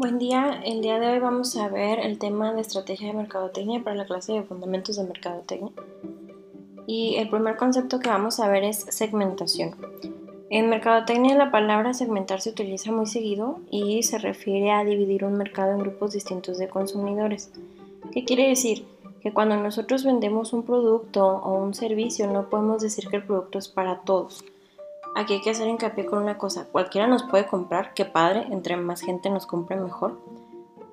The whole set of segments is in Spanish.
Buen día, el día de hoy vamos a ver el tema de estrategia de mercadotecnia para la clase de fundamentos de mercadotecnia. Y el primer concepto que vamos a ver es segmentación. En mercadotecnia la palabra segmentar se utiliza muy seguido y se refiere a dividir un mercado en grupos distintos de consumidores. ¿Qué quiere decir? Que cuando nosotros vendemos un producto o un servicio no podemos decir que el producto es para todos Aquí hay que hacer hincapié con una cosa, cualquiera nos puede comprar, qué padre, entre más gente nos compre mejor,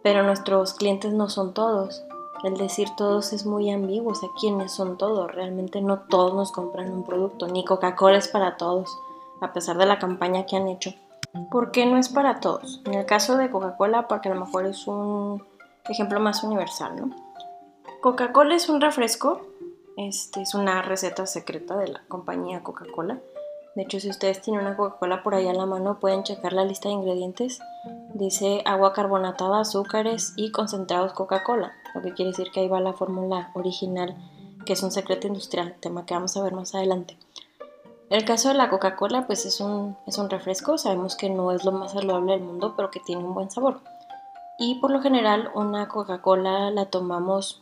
pero nuestros clientes no son todos. El decir todos es muy ambiguo, o sea, ¿quiénes son todos? Realmente no todos nos compran un producto, ni Coca-Cola es para todos, a pesar de la campaña que han hecho. ¿Por qué no es para todos? En el caso de Coca-Cola, porque a lo mejor es un ejemplo más universal, ¿no? Coca-Cola es un refresco, este, es una receta secreta de la compañía Coca-Cola de hecho, si ustedes tienen una Coca-Cola por ahí a la mano, pueden checar la lista de ingredientes. Dice agua carbonatada, azúcares y concentrados Coca-Cola, lo que quiere decir que ahí va la fórmula original, que es un secreto industrial, tema que vamos a ver más adelante. El caso de la Coca-Cola, pues es un, es un refresco, sabemos que no es lo más saludable del mundo, pero que tiene un buen sabor. Y por lo general, una Coca-Cola la tomamos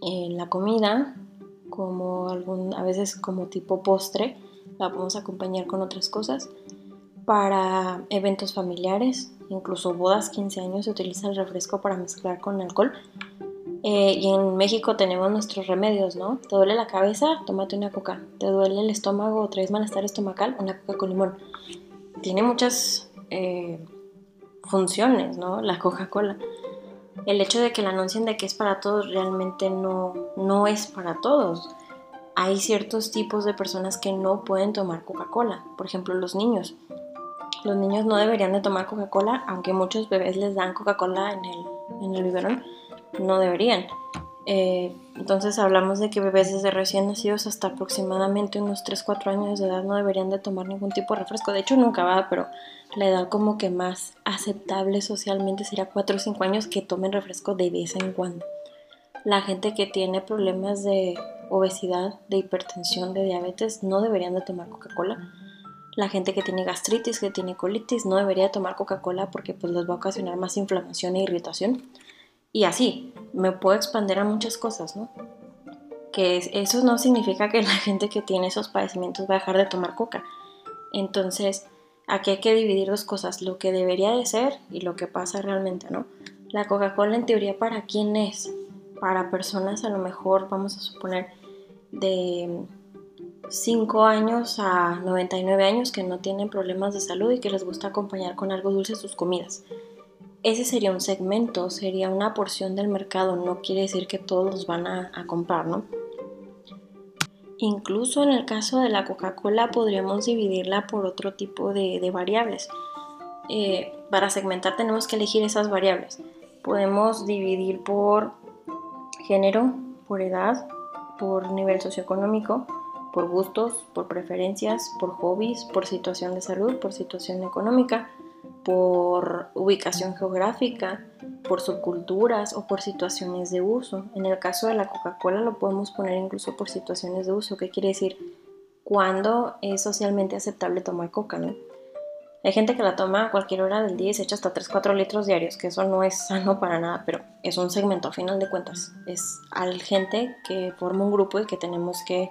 en la comida, como algún, a veces como tipo postre la podemos acompañar con otras cosas. Para eventos familiares, incluso bodas, 15 años, se utiliza el refresco para mezclar con alcohol. Eh, y en México tenemos nuestros remedios, ¿no? Te duele la cabeza, tómate una coca. Te duele el estómago traes malestar estomacal, una coca con limón. Tiene muchas eh, funciones, ¿no? La Coca-Cola. El hecho de que la anuncien de que es para todos realmente no, no es para todos hay ciertos tipos de personas que no pueden tomar Coca-Cola. Por ejemplo, los niños. Los niños no deberían de tomar Coca-Cola, aunque muchos bebés les dan Coca-Cola en el, en el biberón. No deberían. Eh, entonces hablamos de que bebés desde recién nacidos hasta aproximadamente unos 3-4 años de edad no deberían de tomar ningún tipo de refresco. De hecho nunca va, pero la edad como que más aceptable socialmente sería 4 o 5 años que tomen refresco de vez en cuando. La gente que tiene problemas de obesidad, de hipertensión, de diabetes, no deberían de tomar Coca-Cola. La gente que tiene gastritis, que tiene colitis, no debería tomar Coca-Cola porque pues les va a ocasionar más inflamación e irritación. Y así, me puedo expandir a muchas cosas, ¿no? Que eso no significa que la gente que tiene esos padecimientos va a dejar de tomar coca. Entonces, aquí hay que dividir dos cosas, lo que debería de ser y lo que pasa realmente, ¿no? La Coca-Cola en teoría para quién es? Para personas a lo mejor, vamos a suponer, de 5 años a 99 años que no tienen problemas de salud y que les gusta acompañar con algo dulce sus comidas. Ese sería un segmento, sería una porción del mercado, no quiere decir que todos los van a, comprar, ¿no? Incluso en el caso de la Coca-Cola podríamos dividirla por otro tipo de, variables. Eh, para segmentar tenemos que elegir esas variables. Podemos dividir por género, por edad, por nivel socioeconómico, por gustos, por preferencias, por hobbies, por situación de salud, por situación económica, por ubicación geográfica, por subculturas o por situaciones de uso. En el caso de la Coca-Cola lo podemos poner incluso por situaciones de uso. ¿Qué quiere decir? Cuando es socialmente aceptable tomar coca, ¿no? Hay gente que la toma a cualquier hora del día y se echa hasta 3-4 litros diarios, que eso no es sano para nada, pero es un segmento a final de cuentas. Es al gente que forma un grupo y que tenemos que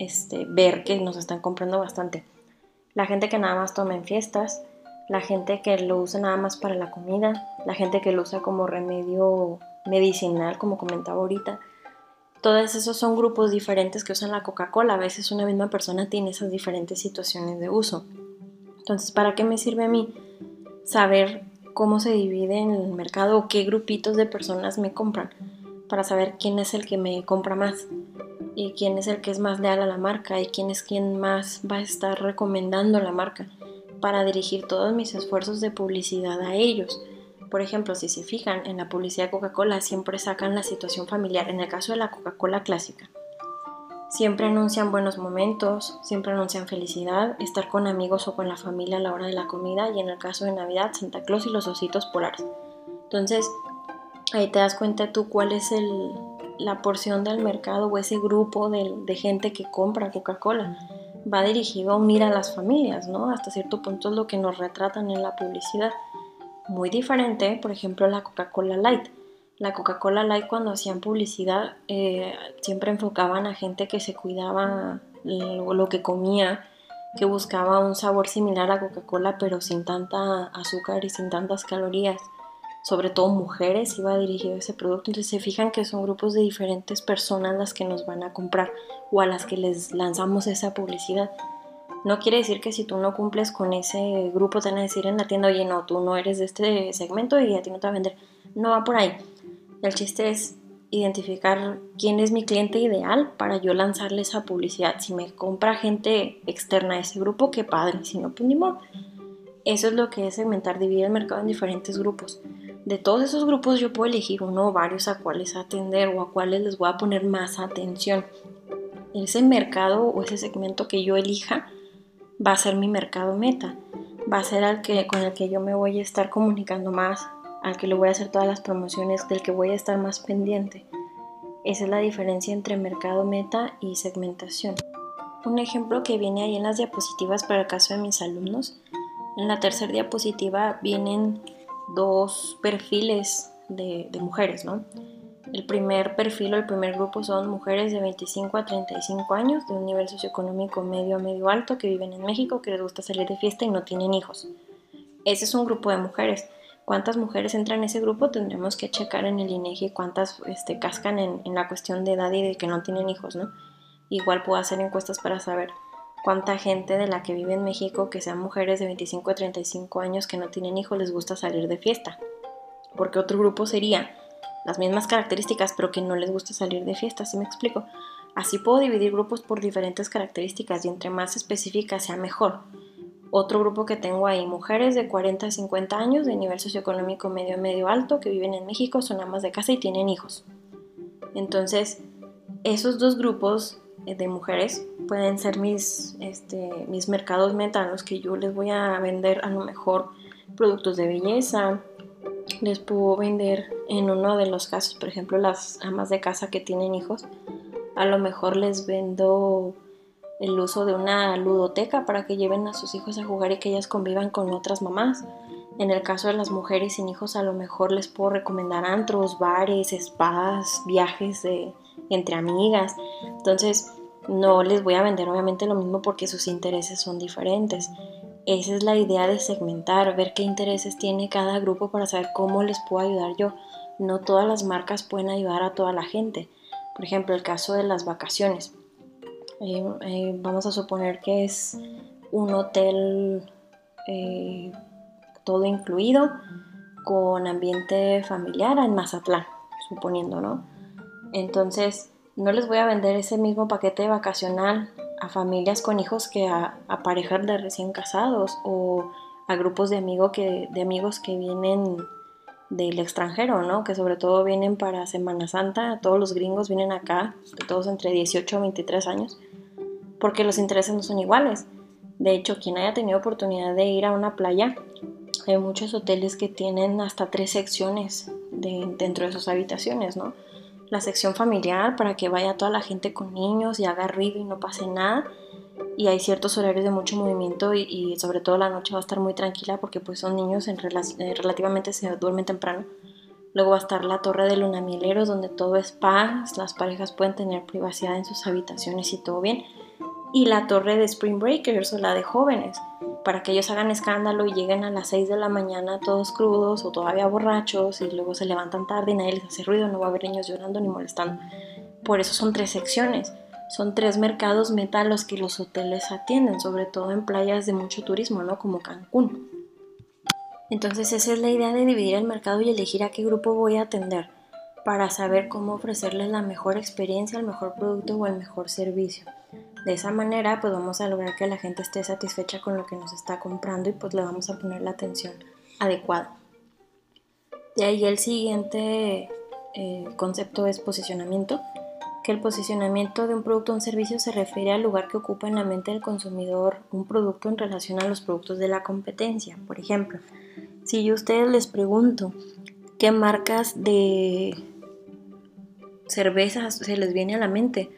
este, ver que nos están comprando bastante. La gente que nada más toma en fiestas, la gente que lo usa nada más para la comida, la gente que lo usa como remedio medicinal, como comentaba ahorita. Todos esos son grupos diferentes que usan la Coca-Cola. A veces una misma persona tiene esas diferentes situaciones de uso. Entonces, ¿para qué me sirve a mí saber cómo se divide en el mercado o qué grupitos de personas me compran? Para saber quién es el que me compra más y quién es el que es más leal a la marca y quién es quien más va a estar recomendando la marca para dirigir todos mis esfuerzos de publicidad a ellos. Por ejemplo, si se fijan en la publicidad de Coca-Cola siempre sacan la situación familiar, en el caso de la Coca-Cola clásica Siempre anuncian buenos momentos, siempre anuncian felicidad, estar con amigos o con la familia a la hora de la comida y en el caso de Navidad, Santa Claus y los ositos polares. Entonces, ahí te das cuenta tú cuál es la porción del mercado o ese grupo de, de gente que compra Coca-Cola. Va dirigido a unir a las familias, ¿no? Hasta cierto punto es lo que nos retratan en la publicidad. muy diferente, por ejemplo, la Coca-Cola Light. La Coca-Cola Light cuando hacían publicidad eh, siempre enfocaban a gente que se cuidaba lo, lo que comía, que buscaba un sabor similar a Coca-Cola pero sin tanta azúcar y sin tantas calorías. Sobre todo mujeres iba dirigido ese producto. Entonces se fijan que son grupos de diferentes personas las que nos van a comprar o a las que les lanzamos esa publicidad. No quiere decir que si tú no cumples con ese grupo te van a decir en la tienda, oye, no, tú no eres de este segmento y a ti no te va a vender. No va por ahí. El chiste es identificar quién es mi cliente ideal para yo lanzarle esa publicidad. Si me compra gente externa a ese grupo, qué padre. Si no, pues ni modo. Eso es lo que es segmentar, dividir el mercado en diferentes grupos. De todos esos grupos yo puedo elegir uno o varios a cuáles atender o a cuáles les voy a poner más atención. Ese mercado o ese segmento que yo elija va a ser mi mercado meta, va a ser al que, con el que yo me voy a estar comunicando más, al que le voy a hacer todas las promociones, del que voy a estar más pendiente. Esa es la diferencia entre mercado meta y segmentación. Un ejemplo que viene ahí en las diapositivas para el caso de mis alumnos. En la tercera diapositiva vienen dos perfiles de, de mujeres, ¿no? El primer perfil o el primer grupo son mujeres de 25 a 35 años, de un nivel socioeconómico medio a medio alto, que viven en México, que les gusta salir de fiesta y no tienen hijos. Ese es un grupo de mujeres. ¿Cuántas mujeres entran en ese grupo? Tendremos que checar en el INEGI cuántas este, cascan en, en la cuestión de edad y de que no tienen hijos, ¿no? Igual puedo hacer encuestas para saber cuánta gente de la que vive en México, que sean mujeres de 25 a 35 años que no tienen hijos, les gusta salir de fiesta. Porque otro grupo sería las mismas características, pero que no les gusta salir de fiesta, ¿sí me explico? Así puedo dividir grupos por diferentes características y entre más específicas sea mejor. Otro grupo que tengo ahí, mujeres de 40 a 50 años de nivel socioeconómico medio medio alto que viven en México, son amas de casa y tienen hijos. Entonces, esos dos grupos eh, de mujeres pueden ser mis, este, mis mercados meta los que yo les voy a vender a lo mejor productos de belleza, les puedo vender en uno de los casos, por ejemplo, las amas de casa que tienen hijos, a lo mejor les vendo el uso de una ludoteca para que lleven a sus hijos a jugar y que ellas convivan con otras mamás. En el caso de las mujeres sin hijos, a lo mejor les puedo recomendar antros, bares, spas, viajes de, entre amigas. Entonces, no les voy a vender obviamente lo mismo porque sus intereses son diferentes. Esa es la idea de segmentar, ver qué intereses tiene cada grupo para saber cómo les puedo ayudar yo. No todas las marcas pueden ayudar a toda la gente. Por ejemplo, el caso de las vacaciones. Eh, eh, vamos a suponer que es un hotel eh, todo incluido con ambiente familiar en Mazatlán, suponiendo, ¿no? Entonces, no les voy a vender ese mismo paquete vacacional a familias con hijos que a, parejas de recién casados o a grupos de, que, de amigos que vienen del extranjero, ¿no? Que sobre todo vienen para Semana Santa, todos los gringos vienen acá, todos entre 18 y 23 años, porque los intereses no son iguales. De hecho, quien haya tenido oportunidad de ir a una playa, hay muchos hoteles que tienen hasta tres secciones dentro de sus habitaciones, ¿no? la sección familiar para que vaya toda la gente con niños y haga ruido y no pase nada. Y hay ciertos horarios de mucho movimiento y, sobre todo la noche va a estar muy tranquila porque pues son niños en eh, relativamente se duermen temprano. Luego va a estar la torre de lunamieleros donde todo es paz, las parejas pueden tener privacidad en sus habitaciones y todo bien. Y la torre de Spring Breakers o la de jóvenes para que ellos hagan escándalo y lleguen a las 6 de la mañana todos crudos o todavía borrachos y luego se levantan tarde y nadie les hace ruido, no va a haber niños llorando ni molestando. Por eso son tres secciones, son tres mercados meta los que los hoteles atienden, sobre todo en playas de mucho turismo, ¿no? Como Cancún. Entonces esa es la idea de dividir el mercado y elegir a qué grupo voy a atender para saber cómo ofrecerles la mejor experiencia, el mejor producto o el mejor servicio. De esa manera, pues vamos a lograr que la gente esté satisfecha con lo que nos está comprando y pues le vamos a poner la atención adecuada. De ahí el siguiente eh, concepto es posicionamiento, que el posicionamiento de un producto o un servicio se refiere al lugar que ocupa en la mente del consumidor un producto en relación a los productos de la competencia. Por ejemplo, si yo a ustedes les pregunto qué marcas de cervezas se les viene a la mente,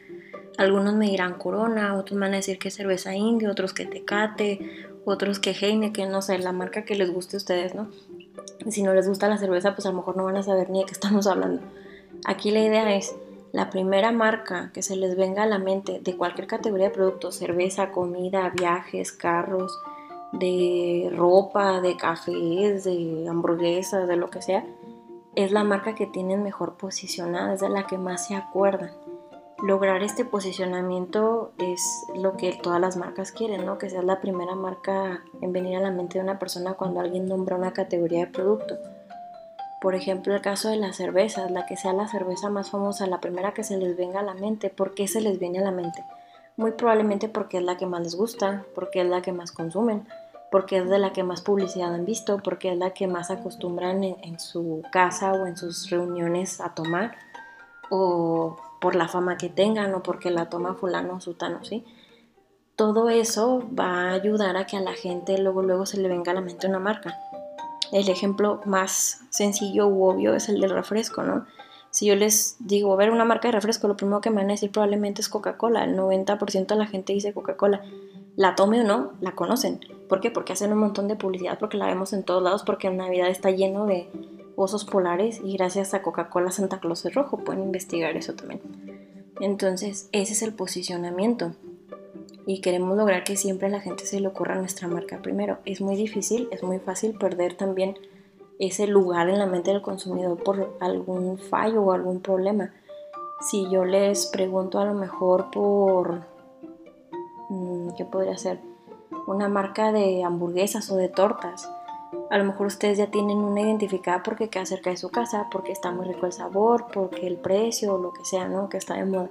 algunos me dirán Corona, otros van a decir que cerveza india, otros que Tecate, otros que Heineken, no sé, la marca que les guste a ustedes, ¿no? Si no les gusta la cerveza, pues a lo mejor no van a saber ni de qué estamos hablando. Aquí la idea es la primera marca que se les venga a la mente de cualquier categoría de productos, cerveza, comida, viajes, carros, de ropa, de cafés, de hamburguesas, de lo que sea, es la marca que tienen mejor posicionada, es de la que más se acuerdan. Lograr este posicionamiento es lo que todas las marcas quieren, ¿no? Que sea la primera marca en venir a la mente de una persona cuando alguien nombra una categoría de producto. Por ejemplo, el caso de las cervezas, la que sea la cerveza más famosa, la primera que se les venga a la mente. ¿Por qué se les viene a la mente? Muy probablemente porque es la que más les gusta, porque es la que más consumen, porque es de la que más publicidad han visto, porque es la que más acostumbran en, su casa o en sus reuniones a tomar, o por la fama que tengan, o porque la toma fulano o sutano, ¿sí? Todo eso va a ayudar a que a la gente luego luego se le venga a la mente una marca. El ejemplo más sencillo u obvio es el del refresco, ¿no? Si yo les digo, a ver, una marca de refresco, lo primero que me van a decir probablemente es Coca-Cola. El 90% de la gente dice Coca-Cola. La tome o no, la conocen. ¿Por qué? Porque hacen un montón de publicidad, porque la vemos en todos lados, porque en Navidad está lleno de osos polares y gracias a Coca-Cola Santa Claus es rojo. Pueden investigar eso también. Entonces, ese es el posicionamiento y queremos lograr que siempre a la gente se le ocurra nuestra marca primero. Es muy difícil, es muy fácil perder también ese lugar en la mente del consumidor por algún fallo o algún problema. Si yo les pregunto a lo mejor por, mm, ¿qué podría ser? Una marca de hamburguesas o de tortas. A lo mejor ustedes ya tienen una identificada porque queda cerca de su casa, porque está muy rico el sabor, porque el precio o lo que sea, ¿no? Que está de moda.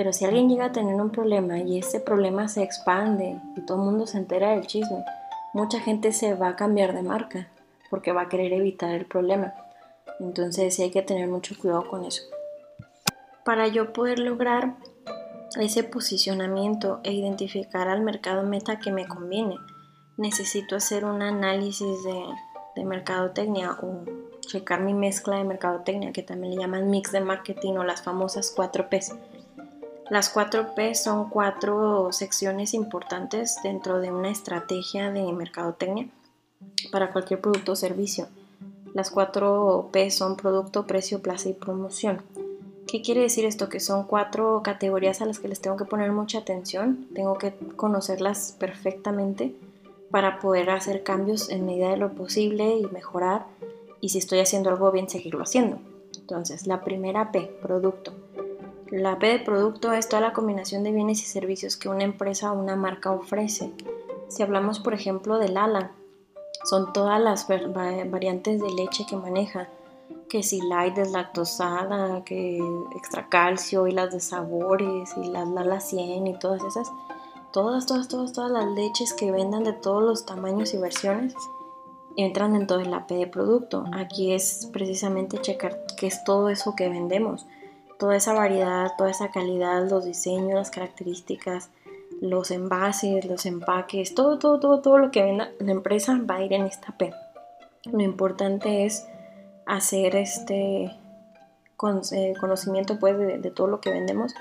Pero si alguien llega a tener un problema y ese problema se expande y todo el mundo se entera del chisme, mucha gente se va a cambiar de marca porque va a querer evitar el problema. Entonces sí hay que tener mucho cuidado con eso. Para yo poder lograr ese posicionamiento e identificar al mercado meta que me conviene, necesito hacer un análisis de, de mercadotecnia o checar mi mezcla de mercadotecnia, que también le llaman mix de marketing o las famosas 4 Ps. Las 4P son cuatro secciones importantes dentro de una estrategia de mercadotecnia para cualquier producto o servicio. Las 4P son producto, precio, plaza y promoción. ¿Qué quiere decir esto? Que son cuatro categorías a las que les tengo que poner mucha atención, tengo que conocerlas perfectamente para poder hacer cambios en medida de lo posible y mejorar y si estoy haciendo algo bien seguirlo haciendo. Entonces, la primera P, producto. La P de producto es toda la combinación de bienes y servicios que una empresa o una marca ofrece. Si hablamos, por ejemplo, del ala, son todas las variantes de leche que maneja, que si light deslactosada, que extra calcio y las de sabores y las Lala 100 y todas esas. Todas, todas, todas, todas las leches que vendan de todos los tamaños y versiones entran dentro de la P de producto. Aquí es precisamente checar qué es todo eso que vendemos toda esa variedad, toda esa calidad, los diseños, las características, los envases, los empaques, todo, todo, todo, todo lo que venda la empresa va a ir en esta P. Lo importante es hacer este eh, conocimiento pues de, de todo lo que vendemos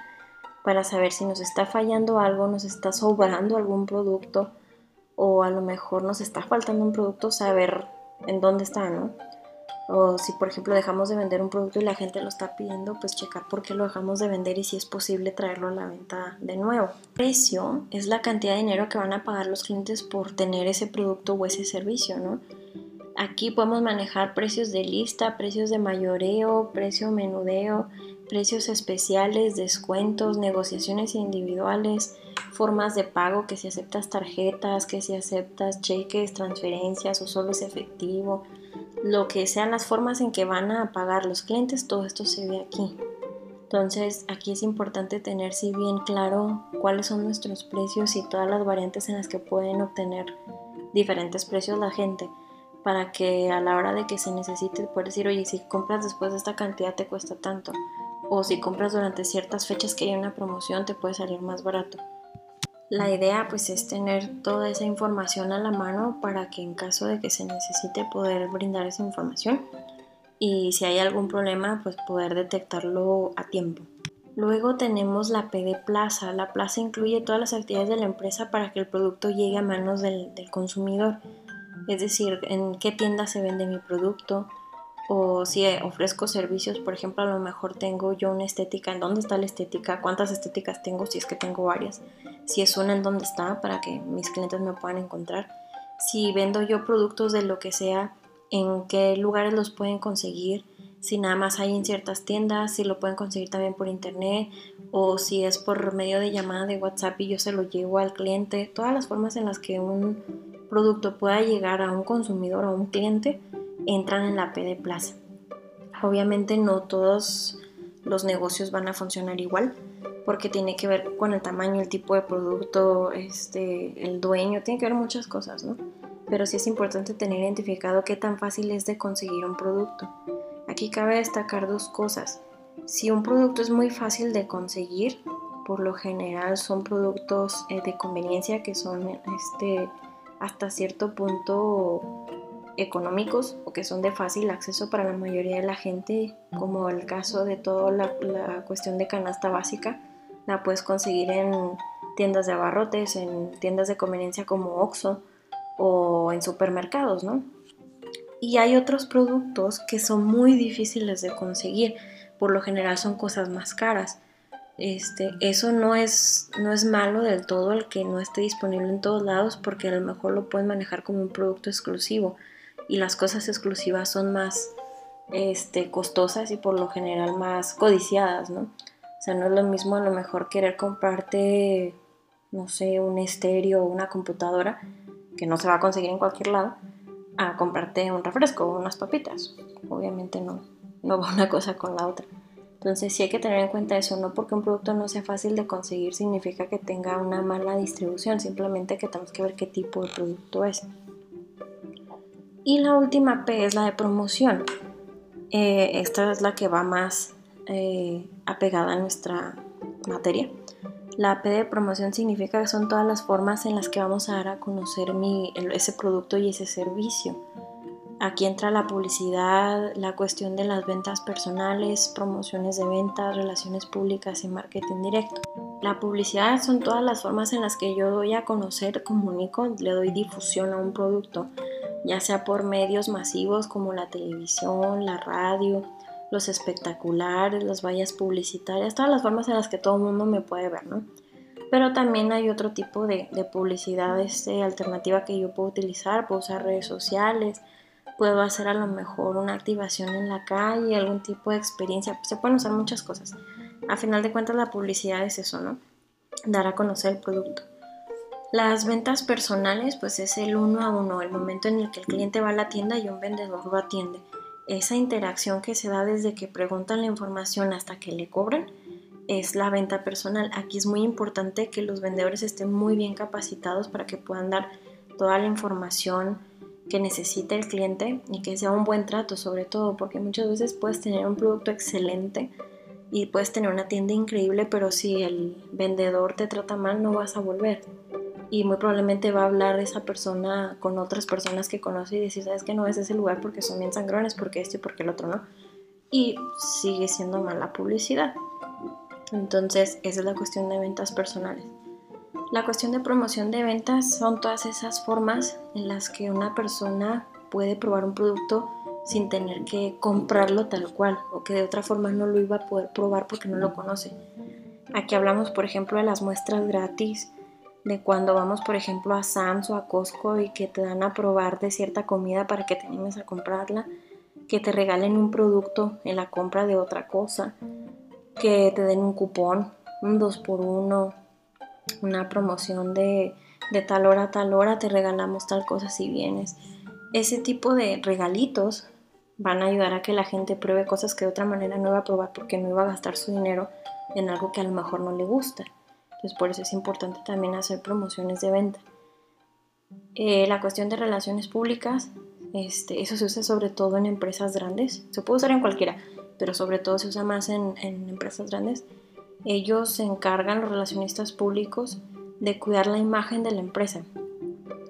para saber si nos está fallando algo, nos está sobrando algún producto o a lo mejor nos está faltando un producto, saber en dónde está, ¿no? O si por ejemplo dejamos de vender un producto y la gente lo está pidiendo, pues checar por qué lo dejamos de vender y si es posible traerlo a la venta de nuevo. Precio es la cantidad de dinero que van a pagar los clientes por tener ese producto o ese servicio, ¿no? Aquí podemos manejar precios de lista, precios de mayoreo, precio menudeo, precios especiales, descuentos, negociaciones individuales, formas de pago, que si aceptas tarjetas, que si aceptas cheques, transferencias o solo es efectivo, lo que sean las formas en que van a pagar los clientes, todo esto se ve aquí. Entonces aquí es importante tener si bien claro cuáles son nuestros precios y todas las variantes en las que pueden obtener diferentes precios la gente para que a la hora de que se necesite poder decir, oye, si compras después de esta cantidad te cuesta tanto o si compras durante ciertas fechas que hay una promoción te puede salir más barato. La idea pues es tener toda esa información a la mano para que en caso de que se necesite poder brindar esa información y si hay algún problema pues poder detectarlo a tiempo. Luego tenemos la P de Plaza. La Plaza incluye todas las actividades de la empresa para que el producto llegue a manos del, del consumidor. es decir, en qué tienda se vende mi producto o si ofrezco servicios, por ejemplo, a lo mejor tengo yo una estética, ¿en dónde está la estética? ¿Cuántas estéticas tengo? Si es que tengo varias. Si es una, ¿en dónde está? Para que mis clientes me puedan encontrar. Si vendo yo productos de lo que sea, ¿en qué lugares los pueden conseguir? Si nada más hay en ciertas tiendas, si lo pueden conseguir también por internet o si es por medio de llamada de WhatsApp y yo se lo llevo al cliente. Todas las formas en las que un producto pueda llegar a un consumidor o a un cliente entran en la P de Plaza. Obviamente no todos los negocios van a funcionar igual porque tiene que ver con el tamaño, el tipo de producto, este, el dueño, tiene que ver muchas cosas, ¿no? Pero sí es importante tener identificado qué tan fácil es de conseguir un producto. Aquí cabe destacar dos cosas. Si un producto es muy fácil de conseguir, por lo general son productos eh, de conveniencia que son este, hasta cierto punto económicos o que son de fácil acceso para la mayoría de la gente, como el caso de toda la, cuestión de canasta básica, la puedes conseguir en tiendas de abarrotes, en tiendas de conveniencia como Oxxo o en supermercados, ¿no? Y hay otros productos que son muy difíciles de conseguir, por lo general son cosas más caras. Este, eso no es, no es malo del todo el que no esté disponible en todos lados porque a lo mejor lo pueden manejar como un producto exclusivo y las cosas exclusivas son más este, costosas y por lo general más codiciadas, ¿no? O sea, no es lo mismo a lo mejor querer comprarte, no sé, un estéreo o una computadora, que no se va a conseguir en cualquier lado, a comprarte un refresco o unas papitas. Obviamente no, no va una cosa con la otra. Entonces sí hay que tener en cuenta eso, no porque un producto no sea fácil de conseguir significa que tenga una mala distribución, simplemente que tenemos que ver qué tipo de producto es. Y la última P es la de promoción. Eh, esta es la que va más eh, apegada a nuestra materia. La P de promoción significa que son todas las formas en las que vamos a dar a conocer ese producto y ese servicio. Aquí entra la publicidad, la cuestión de las ventas personales, promociones de ventas, relaciones públicas y marketing directo. La publicidad son todas las formas en las que yo doy a conocer, comunico, le doy difusión a un producto ya sea por medios masivos como la televisión, la radio, los espectaculares, las vallas publicitarias, todas las formas en las que todo el mundo me puede ver, ¿no? Pero también hay otro tipo de, publicidad este, alternativa que yo puedo utilizar, puedo usar redes sociales, puedo hacer a lo mejor una activación en la calle, algún tipo de experiencia, se pueden usar muchas cosas. A final de cuentas la publicidad es eso, ¿no? Dar a conocer el producto. Las ventas personales, pues es el uno a uno, el momento en el que el cliente va a la tienda y un vendedor lo atiende. Esa interacción que se da desde que preguntan la información hasta que le cobran es la venta personal. Aquí es muy importante que los vendedores estén muy bien capacitados para que puedan dar toda la información que necesite el cliente y que sea un buen trato sobre todo, porque muchas veces puedes tener un producto excelente y puedes tener una tienda increíble, pero si el vendedor te trata mal no vas a volver y muy probablemente va a hablar de esa persona con otras personas que conoce y decir, sabes que no es ese lugar porque son bien sangrones, porque este y porque el otro no. Y sigue siendo mala publicidad. Entonces, esa es la cuestión de ventas personales. La cuestión de promoción de ventas son todas esas formas en las que una persona puede probar un producto sin tener que comprarlo tal cual o que de otra forma no lo iba a poder probar porque no lo conoce. Aquí hablamos, por ejemplo, de las muestras gratis, de cuando vamos, por ejemplo, a Sam's o a Costco y que te dan a probar de cierta comida para que te animes a comprarla, que te regalen un producto en la compra de otra cosa, que te den un cupón, un 2 por 1 una promoción de, de tal hora a tal hora, te regalamos tal cosa si vienes. Ese tipo de regalitos van a ayudar a que la gente pruebe cosas que de otra manera no iba a probar porque no iba a gastar su dinero en algo que a lo mejor no le gusta. Entonces por eso es importante también hacer promociones de venta. Eh, la cuestión de relaciones públicas, este, eso se usa sobre todo en empresas grandes. Se puede usar en cualquiera, pero sobre todo se usa más en, en empresas grandes. Ellos se encargan, los relacionistas públicos, de cuidar la imagen de la empresa,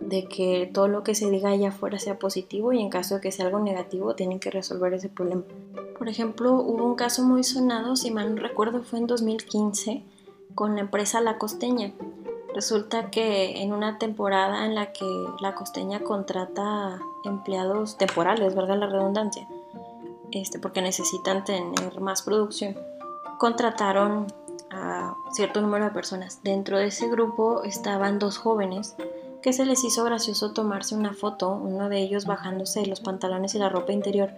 de que todo lo que se diga allá afuera sea positivo y en caso de que sea algo negativo tienen que resolver ese problema. Por ejemplo, hubo un caso muy sonado, si mal no recuerdo, fue en 2015 con la empresa La Costeña. Resulta que en una temporada en la que la costeña contrata empleados temporales, valga la redundancia, este, porque necesitan tener más producción, contrataron a cierto número de personas. Dentro de ese grupo estaban dos jóvenes que se les hizo gracioso tomarse una foto, uno de ellos bajándose los pantalones y la ropa interior,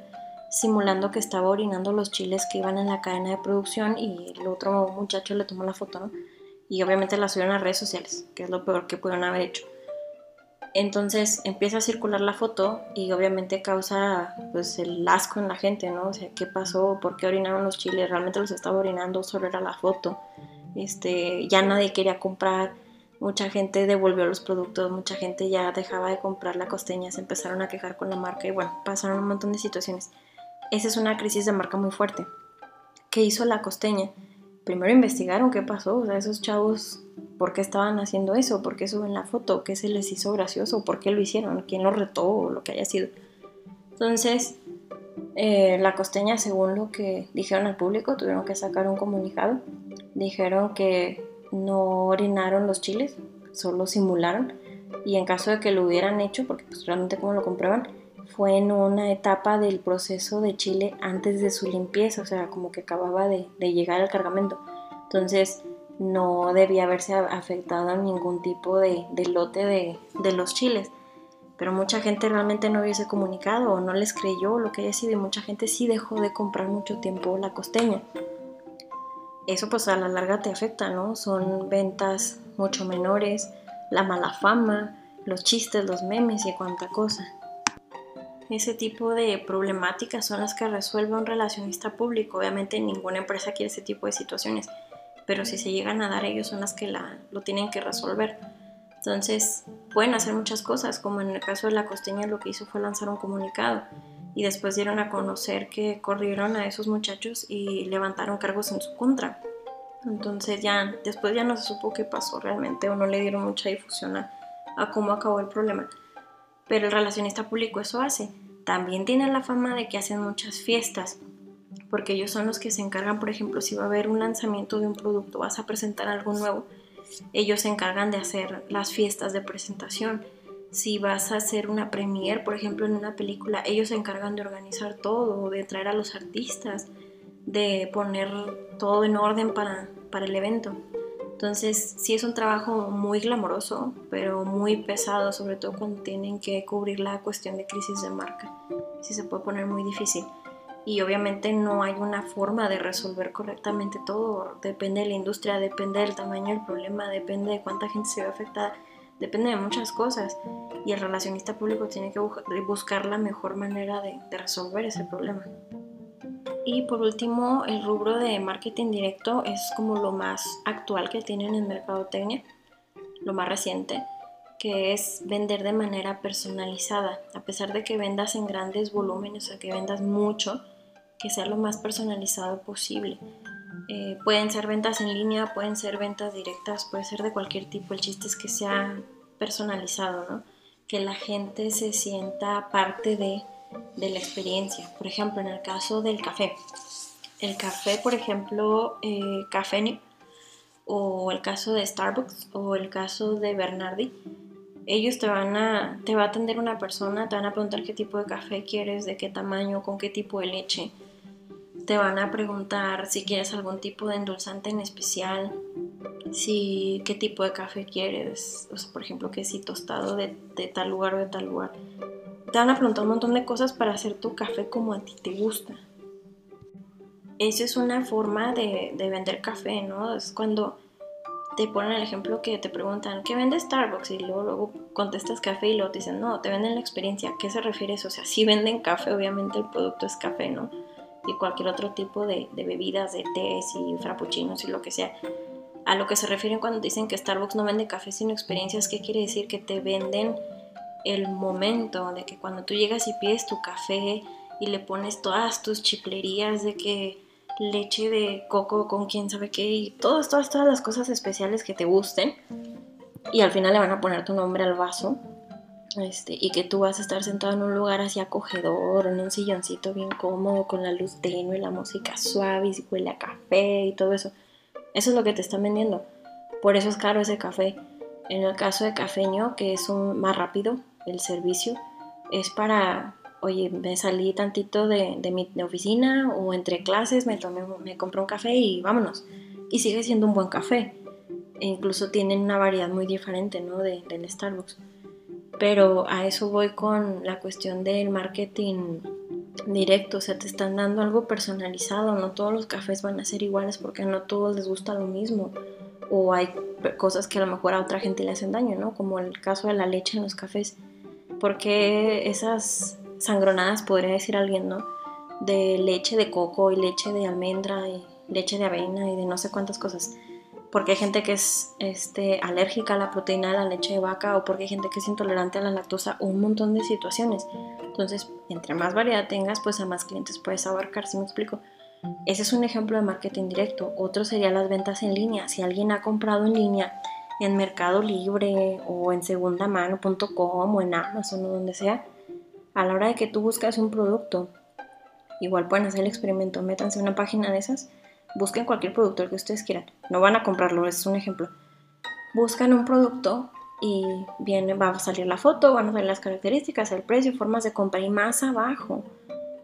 simulando que estaba orinando los chiles que iban en la cadena de producción y el otro muchacho le tomó la foto. Y obviamente la subieron a redes sociales, que es lo peor que pudieron haber hecho. Entonces empieza a circular la foto y obviamente causa pues el asco en la gente, ¿no? O sea, ¿qué pasó? ¿Por qué orinaron los chiles? ¿Realmente los estaba orinando? Solo era la foto. Este, ya nadie quería comprar, mucha gente devolvió los productos, mucha gente ya dejaba de comprar la costeña, se empezaron a quejar con la marca y bueno, pasaron un montón de situaciones. Esa es una crisis de marca muy fuerte. ¿Qué hizo la costeña? Primero investigaron qué pasó, o esos chavos por qué estaban haciendo eso, por qué suben la foto, qué se les hizo gracioso, por qué lo hicieron, quién lo retó o lo que haya sido. Entonces, eh, la costeña, según lo que dijeron al público, tuvieron que sacar un comunicado. Dijeron que no orinaron los chiles, solo simularon. Y en caso de que lo hubieran hecho, porque pues, realmente como lo comprueban, fue en una etapa del proceso de chile antes de su limpieza, o sea, como que acababa de, de llegar al cargamento. Entonces, no debía haberse afectado ningún tipo de, lote de, los chiles. Pero mucha gente realmente no hubiese comunicado o no les creyó lo que haya sido y mucha gente sí dejó de comprar mucho tiempo la costeña. Eso pues a la larga te afecta, ¿no? Son ventas mucho menores, la mala fama, los chistes, los memes y cuánta cosa. Ese tipo de problemáticas son las que resuelve un relacionista público. Obviamente ninguna empresa quiere ese tipo de situaciones pero si se llegan a dar ellos son las que lo tienen que resolver. Entonces pueden hacer muchas cosas, como en el caso de la costeña lo que hizo fue lanzar un comunicado y después dieron a conocer que corrieron a esos muchachos y levantaron cargos en su contra. Entonces ya después ya no se supo qué pasó realmente o no le dieron mucha difusión a cómo acabó el problema. Pero el relacionista público eso hace. También tiene la fama de que hacen muchas fiestas porque ellos son los que se encargan, por ejemplo, si va a haber un lanzamiento de un producto, vas a presentar algo nuevo, ellos se encargan de hacer las fiestas de presentación. Si vas a hacer una premiere, por ejemplo, en una película, ellos se encargan de organizar todo, de traer a los artistas, de poner todo en orden para, para el evento. Entonces, sí es un trabajo muy glamoroso, pero muy pesado, sobre todo cuando tienen que cubrir la cuestión de crisis de marca. Sí se puede poner muy difícil y obviamente no hay una forma de resolver correctamente todo. Depende de la industria, depende del tamaño del problema, depende de cuánta gente se ve afectada, depende de muchas cosas. Y el relacionista público tiene que buscar la mejor manera de, resolver ese problema. Y por último, el rubro de marketing directo es como lo más actual que tienen en mercadotecnia, lo más reciente, que es vender de manera personalizada. A pesar de que vendas en grandes volúmenes, o sea, que vendas mucho, que sea lo más personalizado posible. Eh, pueden ser ventas en línea, pueden ser ventas directas, puede ser de cualquier tipo. El chiste es que sea personalizado, ¿no? Que la gente se sienta parte de, de la experiencia. Por ejemplo, en el caso del café. El café, por ejemplo, eh, Café o el caso de Starbucks o el caso de Bernardi, ellos te van a, te va a atender una persona, te van a preguntar qué tipo de café quieres, de qué tamaño, con qué tipo de leche, te van a preguntar si quieres algún tipo de endulzante en especial, si qué tipo de café quieres, por ejemplo, que si tostado de, tal lugar o de tal lugar. Te van a preguntar un montón de cosas para hacer tu café como a ti te gusta. Esa es una forma de, de vender café, ¿no? Es cuando te ponen el ejemplo que te preguntan, ¿qué vende Starbucks? Y luego, luego contestas café y luego te dicen, no, te venden la experiencia. ¿A qué se refiere eso? O sea, si venden café, obviamente el producto es café, ¿no? y cualquier otro tipo de, bebidas, de tés y frappuccinos y lo que sea. A lo que se refieren cuando dicen que Starbucks no vende café sino experiencias, ¿qué quiere decir? Que te venden el momento de que cuando tú llegas y pides tu café y le pones todas tus chiplerías de que leche de coco con quién sabe qué y todas, todas, todas las cosas especiales que te gusten y al final le van a poner tu nombre al vaso este, y que tú vas a estar sentado en un lugar así acogedor, en un silloncito bien cómodo, con la luz tenue, la música suave y huele a café y todo eso. Eso es lo que te están vendiendo. Por eso es caro ese café. En el caso de Cafeño, que es un más rápido el servicio, es para, oye, me salí tantito de, mi oficina o entre clases, me, tomé, me compré un café y vámonos. Y sigue siendo un buen café. E incluso tienen una variedad muy diferente, ¿no? De, del Starbucks. Pero a eso voy con la cuestión del marketing directo, o sea, te están dando algo personalizado, no todos los cafés van a ser iguales porque no todos les gusta lo mismo o hay cosas que a lo mejor a otra gente le hacen daño, ¿no? Como el caso de la leche en los cafés. Porque esas sangronadas, podría decir alguien, ¿no? De leche de coco y leche de almendra y leche de avena y de no sé cuántas cosas. Porque hay gente que es este, alérgica a la proteína de la leche de vaca o porque hay gente que es intolerante a la lactosa un montón de situaciones. Entonces, entre más variedad tengas, pues a más clientes puedes abarcar, si me explico? Ese es un ejemplo de marketing directo. Otro sería las ventas en línea. Si alguien ha comprado en línea en Mercado Libre o en segundamano.com o en Amazon o donde sea, a la hora de que tú buscas un producto, igual pueden hacer el experimento, métanse en una página de esas, busquen cualquier producto, que ustedes quieran. No van a comprarlo, es un ejemplo. Buscan un producto y viene, va a salir la foto, van a salir las características, el precio, formas de compra y más abajo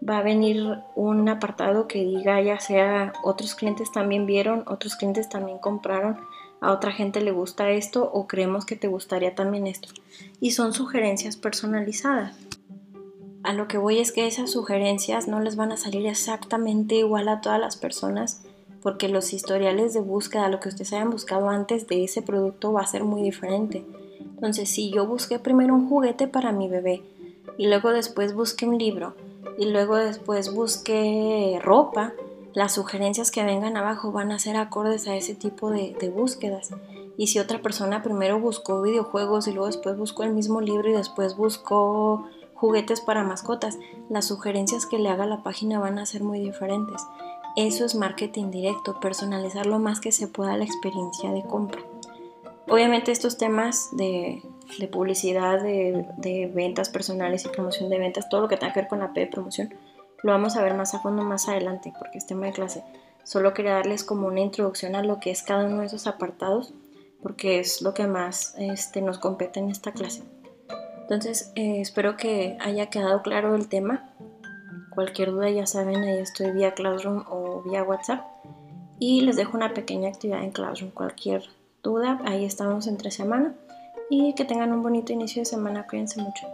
va a venir un apartado que diga ya sea otros clientes también vieron, otros clientes también compraron, a otra gente le gusta esto o creemos que te gustaría también esto. Y son sugerencias personalizadas. A lo que voy es que esas sugerencias no les van a salir exactamente igual a todas las personas porque los historiales de búsqueda, lo que ustedes hayan buscado antes de ese producto va a ser muy diferente. Entonces, si yo busqué primero un juguete para mi bebé y luego después busqué un libro y luego después busque ropa, las sugerencias que vengan abajo van a ser acordes a ese tipo de, búsquedas. Y si otra persona primero buscó videojuegos y luego después buscó el mismo libro y después buscó juguetes para mascotas, las sugerencias que le haga la página van a ser muy diferentes. Eso es marketing directo, personalizar lo más que se pueda la experiencia de compra. Obviamente estos temas de, publicidad, de, ventas personales y promoción de ventas, todo lo que tenga que ver con la P de promoción, lo vamos a ver más a fondo más adelante porque es tema de clase. Solo quería darles como una introducción a lo que es cada uno de esos apartados porque es lo que más este, nos compete en esta clase. Entonces, eh, espero que haya quedado claro el tema. Cualquier duda ya saben, ahí estoy vía Classroom o vía WhatsApp. Y les dejo una pequeña actividad en Classroom. Cualquier duda, ahí estamos entre semana. Y que tengan un bonito inicio de semana. Cuídense mucho.